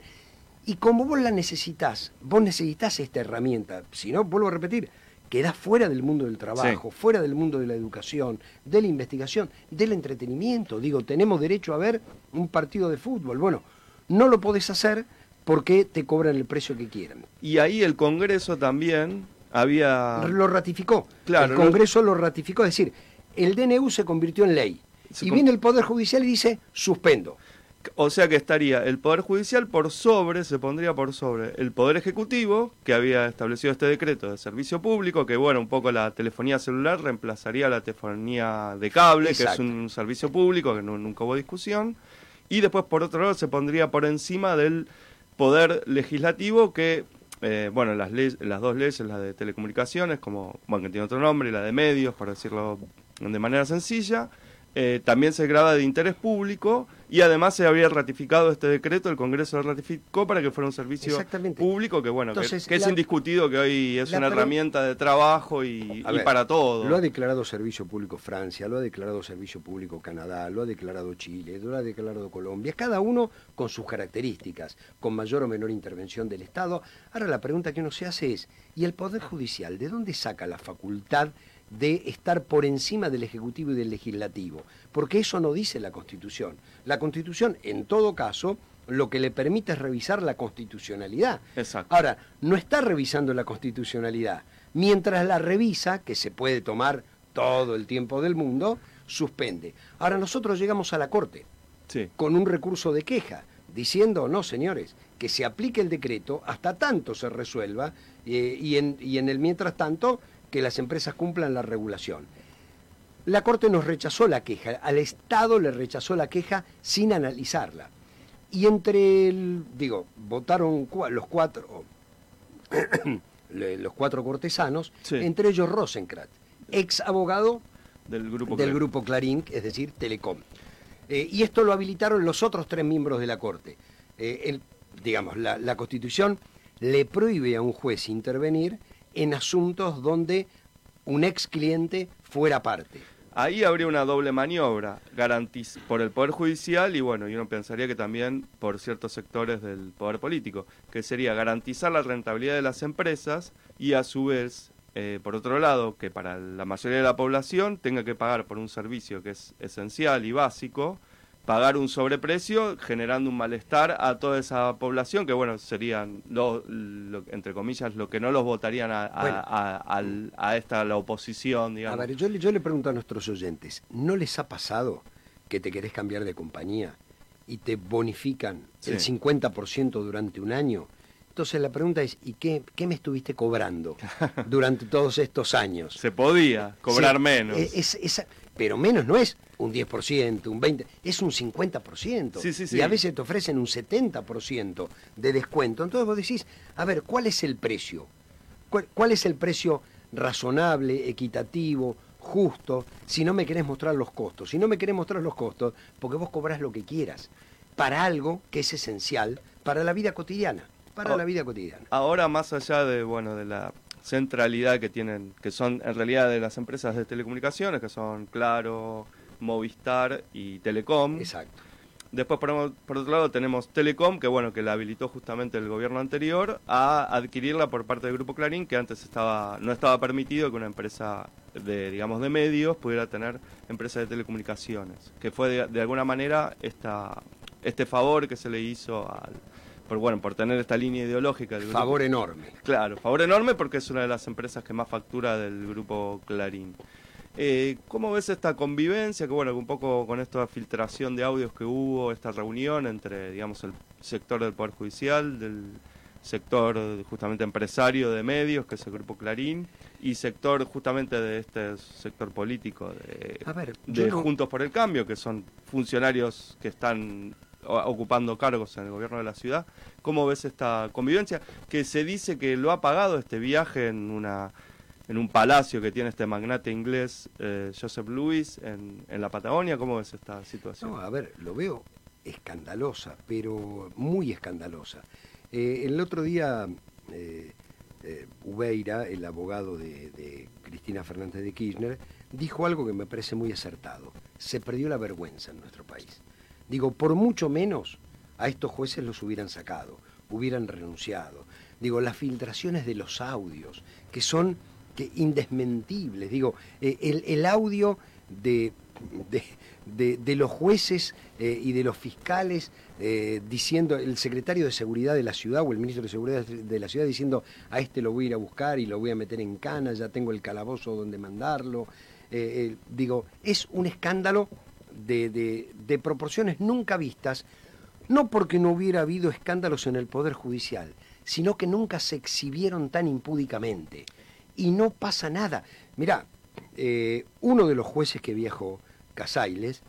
Y como vos la necesitas, vos necesitas esta herramienta. Si no, vuelvo a repetir, quedás fuera del mundo del trabajo, fuera del mundo de la educación, de la investigación, del entretenimiento. Digo, tenemos derecho a ver un partido de fútbol. Bueno, no lo podés hacer porque te cobran el precio que quieran. Y ahí el Congreso también había... Lo ratificó. Claro, el Congreso lo ratificó. Es decir, el DNU se convirtió en ley. y viene el Poder Judicial y dice, suspendo. O sea que estaría el Poder Judicial por sobre, se pondría por sobre el Poder Ejecutivo, que había establecido este decreto de servicio público, que bueno, un poco la telefonía celular reemplazaría la telefonía de cable, que es un servicio público, que nunca hubo discusión. Y después, por otro lado, se pondría por encima del Poder Legislativo, que, eh, bueno, las, leyes, las dos leyes, la de telecomunicaciones, como, bueno, que tiene otro nombre, y la de medios, por decirlo de manera sencilla, eh, también se graba de interés público y además se había ratificado este decreto, el Congreso lo ratificó para que fuera un servicio público que bueno, que, es indiscutido que hoy es una herramienta de trabajo y, para todo. Lo ha declarado Servicio Público Francia, lo ha declarado Servicio Público Canadá, lo ha declarado Chile, lo ha declarado Colombia, cada uno con sus características, con mayor o menor intervención del Estado. Ahora la pregunta que uno se hace es, ¿y el Poder Judicial de dónde saca la facultad de estar por encima del Ejecutivo y del Legislativo, porque eso no dice la Constitución. La Constitución, en todo caso, lo que le permite es revisar la constitucionalidad. Exacto. Ahora, no está revisando la constitucionalidad. Mientras la revisa, que se puede tomar todo el tiempo del mundo, suspende. Ahora nosotros llegamos a la Corte con un recurso de queja, diciendo, no, señores, que se aplique el decreto hasta tanto se resuelva eh, y, en, y en el mientras tanto que las empresas cumplan la regulación. La Corte nos rechazó la queja, al Estado le rechazó la queja sin analizarla. Y entre, el, digo, votaron los cuatro, los cuatro cortesanos, entre ellos Rosencrat, ex abogado del grupo, del grupo Clarín, es decir, Telecom. Eh, y esto lo habilitaron los otros tres miembros de la Corte. Eh, el digamos, la, la Constitución le prohíbe a un juez intervenir en asuntos donde un ex cliente fuera parte. Ahí habría una doble maniobra, garantiz por el Poder Judicial y bueno, y uno pensaría que también por ciertos sectores del Poder Político, que sería garantizar la rentabilidad de las empresas y a su vez, eh, por otro lado, que para la mayoría de la población tenga que pagar por un servicio que es esencial y básico, pagar un sobreprecio generando un malestar a toda esa población que bueno serían lo, entre comillas lo que no los votarían a, a, esta la oposición digamos. A ver, yo, yo le pregunto a nuestros oyentes, ¿no les ha pasado que te querés cambiar de compañía y te bonifican el 50% durante un año? Entonces la pregunta es, ¿y qué, qué me estuviste cobrando durante todos estos años? Se podía cobrar menos. E, es, pero menos no es un 10%, un 20%, es un 50%. Y a veces te ofrecen un 70% de descuento. Entonces vos decís, a ver, ¿cuál es el precio? ¿Cuál, es el precio razonable, equitativo, justo, si no me querés mostrar los costos? Si no me querés mostrar los costos, porque vos cobrás lo que quieras, para algo que es esencial para la vida cotidiana. Para la vida cotidiana. Ahora, más allá de, bueno, de la centralidad que tienen, que son en realidad de las empresas de telecomunicaciones, que son Claro, Movistar y Telecom. Exacto. Después, por, otro lado, tenemos Telecom, que bueno, que la habilitó justamente el gobierno anterior a adquirirla por parte del Grupo Clarín, que antes estaba no estaba permitido que una empresa de, digamos, de medios pudiera tener empresa de telecomunicaciones, que fue de, de alguna manera esta, este favor que se le hizo al, por bueno, por tener esta línea ideológica. Del favor enorme. Claro, favor enorme porque es una de las empresas que más factura del grupo Clarín. Eh, ¿Cómo ves esta convivencia? Que bueno, un poco con esta filtración de audios que hubo, esta reunión entre, digamos, el sector del Poder Judicial, del sector justamente empresario de medios, que es el Grupo Clarín, y sector justamente de este sector político de, de Juntos por el Cambio, que son funcionarios que están ocupando cargos en el gobierno de la ciudad. ¿Cómo ves esta convivencia? Que se dice que lo ha pagado este viaje en una en un palacio que tiene este magnate inglés eh, Joseph Lewis en, la Patagonia. ¿Cómo ves esta situación? No, a ver, lo veo escandalosa, pero muy escandalosa. Eh, el otro día eh, Ubeira, el abogado de, de Cristina Fernández de Kirchner, dijo algo que me parece muy acertado. Se perdió la vergüenza en nuestro país. Digo, por mucho menos a estos jueces los hubieran sacado, hubieran renunciado. Digo, las filtraciones de los audios, que son que, indesmentibles. Digo, eh, el, audio de, de, los jueces eh, y de los fiscales eh, diciendo, el secretario de Seguridad de la ciudad o el ministro de Seguridad de la ciudad diciendo, a este lo voy a ir a buscar y lo voy a meter en cana, ya tengo el calabozo donde mandarlo. digo, es un escándalo de, proporciones nunca vistas, no porque no hubiera habido escándalos en el Poder Judicial, sino que nunca se exhibieron tan impúdicamente. Y no pasa nada. Mirá, eh, uno de los jueces que viajó, Casailes,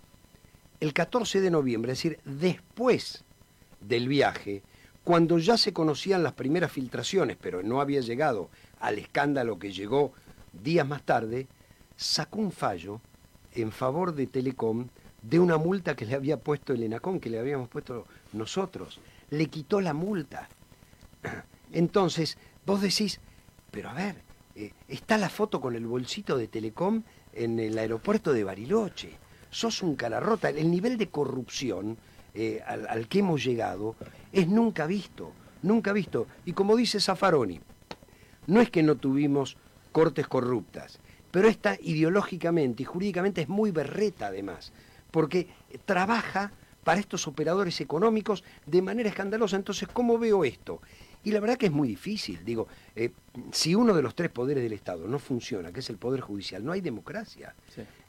el 14 de noviembre, es decir, después del viaje, cuando ya se conocían las primeras filtraciones, pero no había llegado al escándalo que llegó días más tarde, sacó un fallo en favor de Telecom de una multa que le había puesto el ENACON, que le habíamos puesto nosotros. Le quitó la multa. Entonces, vos decís, pero a ver, eh, está la foto con el bolsito de Telecom en el aeropuerto de Bariloche. Sos un cara rota. El nivel de corrupción eh, al, al, que hemos llegado es nunca visto, nunca visto. Y como dice Zaffaroni, no es que no tuvimos cortes corruptas, pero esta ideológicamente y jurídicamente es muy berreta además porque trabaja para estos operadores económicos de manera escandalosa. Entonces, ¿cómo veo esto? Y la verdad que es muy difícil. Digo, eh, si uno de los tres poderes del Estado no funciona, que es el Poder Judicial, no hay democracia.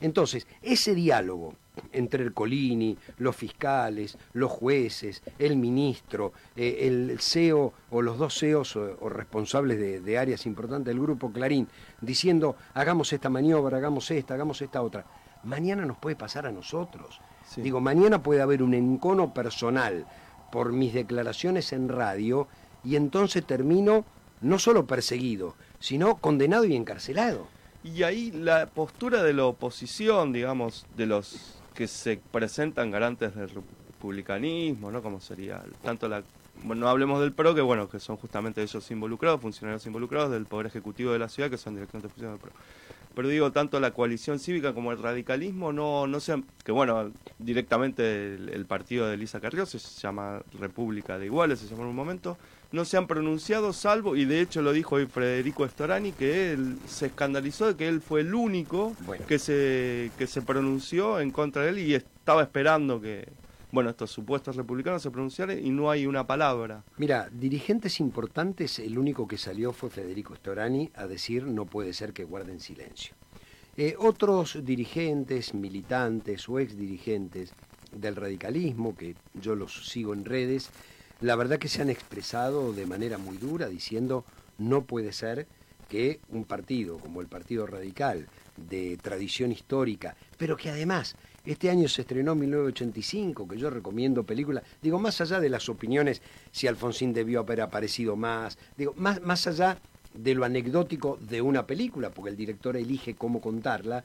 Entonces, ese diálogo entre el Colini, los fiscales, los jueces, el ministro, eh, el CEO o los dos CEOs o, responsables de, de áreas importantes del grupo Clarín, diciendo, hagamos esta maniobra, hagamos esta, hagamos esta otra mañana nos puede pasar a nosotros. Digo, mañana puede haber un encono personal por mis declaraciones en radio y entonces termino no solo perseguido, sino condenado y encarcelado. Y ahí la postura de la oposición, digamos, de los que se presentan garantes del republicanismo, ¿no? Como sería tanto la bueno, no hablemos del PRO, que bueno, que son justamente ellos involucrados, funcionarios involucrados del Poder Ejecutivo de la ciudad, que son directamente funcionarios del PRO. Pero digo, tanto la coalición cívica como el radicalismo no, no sean, que bueno, directamente el, partido de Elisa Carrió se llama República de Iguales, se llamó en un momento, no se han pronunciado salvo, y de hecho lo dijo hoy Federico Storani, que él se escandalizó de que él fue el único que, se, que se pronunció en contra de él y estaba esperando que, bueno, estos supuestos republicanos se pronunciaran y no hay una palabra. Mira, dirigentes importantes, el único que salió fue Federico Storani a decir no puede ser que guarden silencio. Eh, otros dirigentes, militantes o ex dirigentes del radicalismo, que yo los sigo en redes, la verdad que se han expresado de manera muy dura diciendo no puede ser que un partido como el Partido Radical, de tradición histórica, pero que además este año se estrenó 1985, que yo recomiendo película, digo, más allá de las opiniones, si Alfonsín debió haber aparecido más, digo, más, más allá de lo anecdótico de una película, porque el director elige cómo contarla,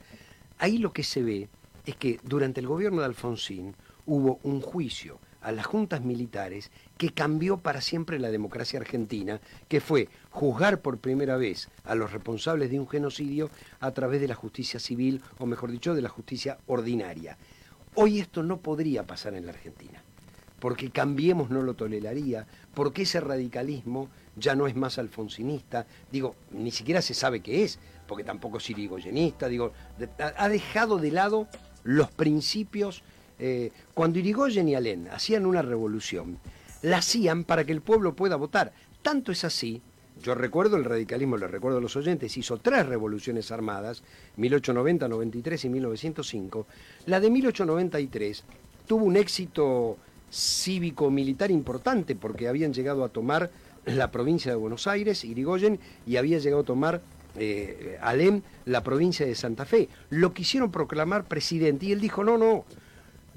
ahí lo que se ve es que durante el gobierno de Alfonsín hubo un juicio a las juntas militares que cambió para siempre la democracia argentina, que fue juzgar por primera vez a los responsables de un genocidio a través de la justicia civil, o mejor dicho, de la justicia ordinaria. Hoy esto no podría pasar en la Argentina, porque Cambiemos no lo toleraría, porque ese radicalismo ya no es más alfonsinista, digo, ni siquiera se sabe qué es, porque tampoco es irigoyenista, digo, ha dejado de lado los principios eh, cuando Irigoyen y Alén hacían una revolución, la hacían para que el pueblo pueda votar. Tanto es así, yo recuerdo el radicalismo, le recuerdo a los oyentes, hizo tres revoluciones armadas, 1890, 93 y 1905. La de 1893 tuvo un éxito cívico-militar importante porque habían llegado a tomar la provincia de Buenos Aires, Irigoyen, y había llegado a tomar eh, Alem la provincia de Santa Fe. Lo quisieron proclamar presidente y él dijo, no, no,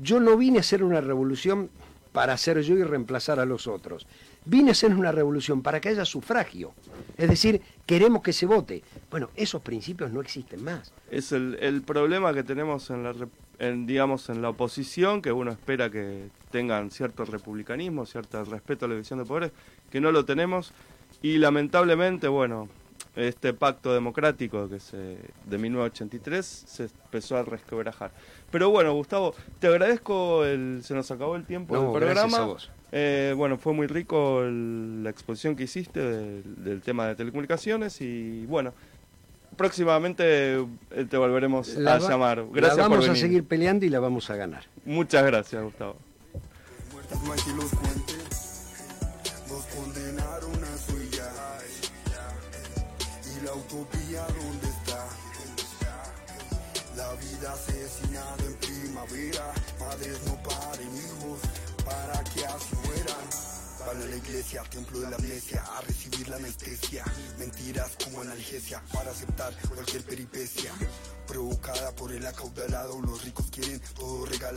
yo no vine a hacer una revolución para ser yo y reemplazar a los otros. Vine a hacer una revolución para que haya sufragio. Es decir, queremos que se vote. Bueno, esos principios no existen más. Es el, problema que tenemos en la, digamos, en la oposición, que uno espera que tengan cierto republicanismo, cierto respeto a la división de poderes, que no lo tenemos. Y lamentablemente, bueno, este pacto democrático que se, de 1983 se empezó a resquebrajar. Pero bueno, Gustavo, te agradezco, el, se nos acabó el tiempo del programa. Eh, bueno, fue muy rico la exposición que hiciste del, tema de telecomunicaciones y bueno, próximamente eh, te volveremos a llamar. Gracias la vamos a seguir peleando y la vamos a ganar. Muchas gracias, Gustavo. Iglesia, templo de la amnesia, a recibir la anestesia. Mentiras como analgesia para aceptar cualquier peripecia. Provocada por el acaudalado, los ricos quieren todo regalado.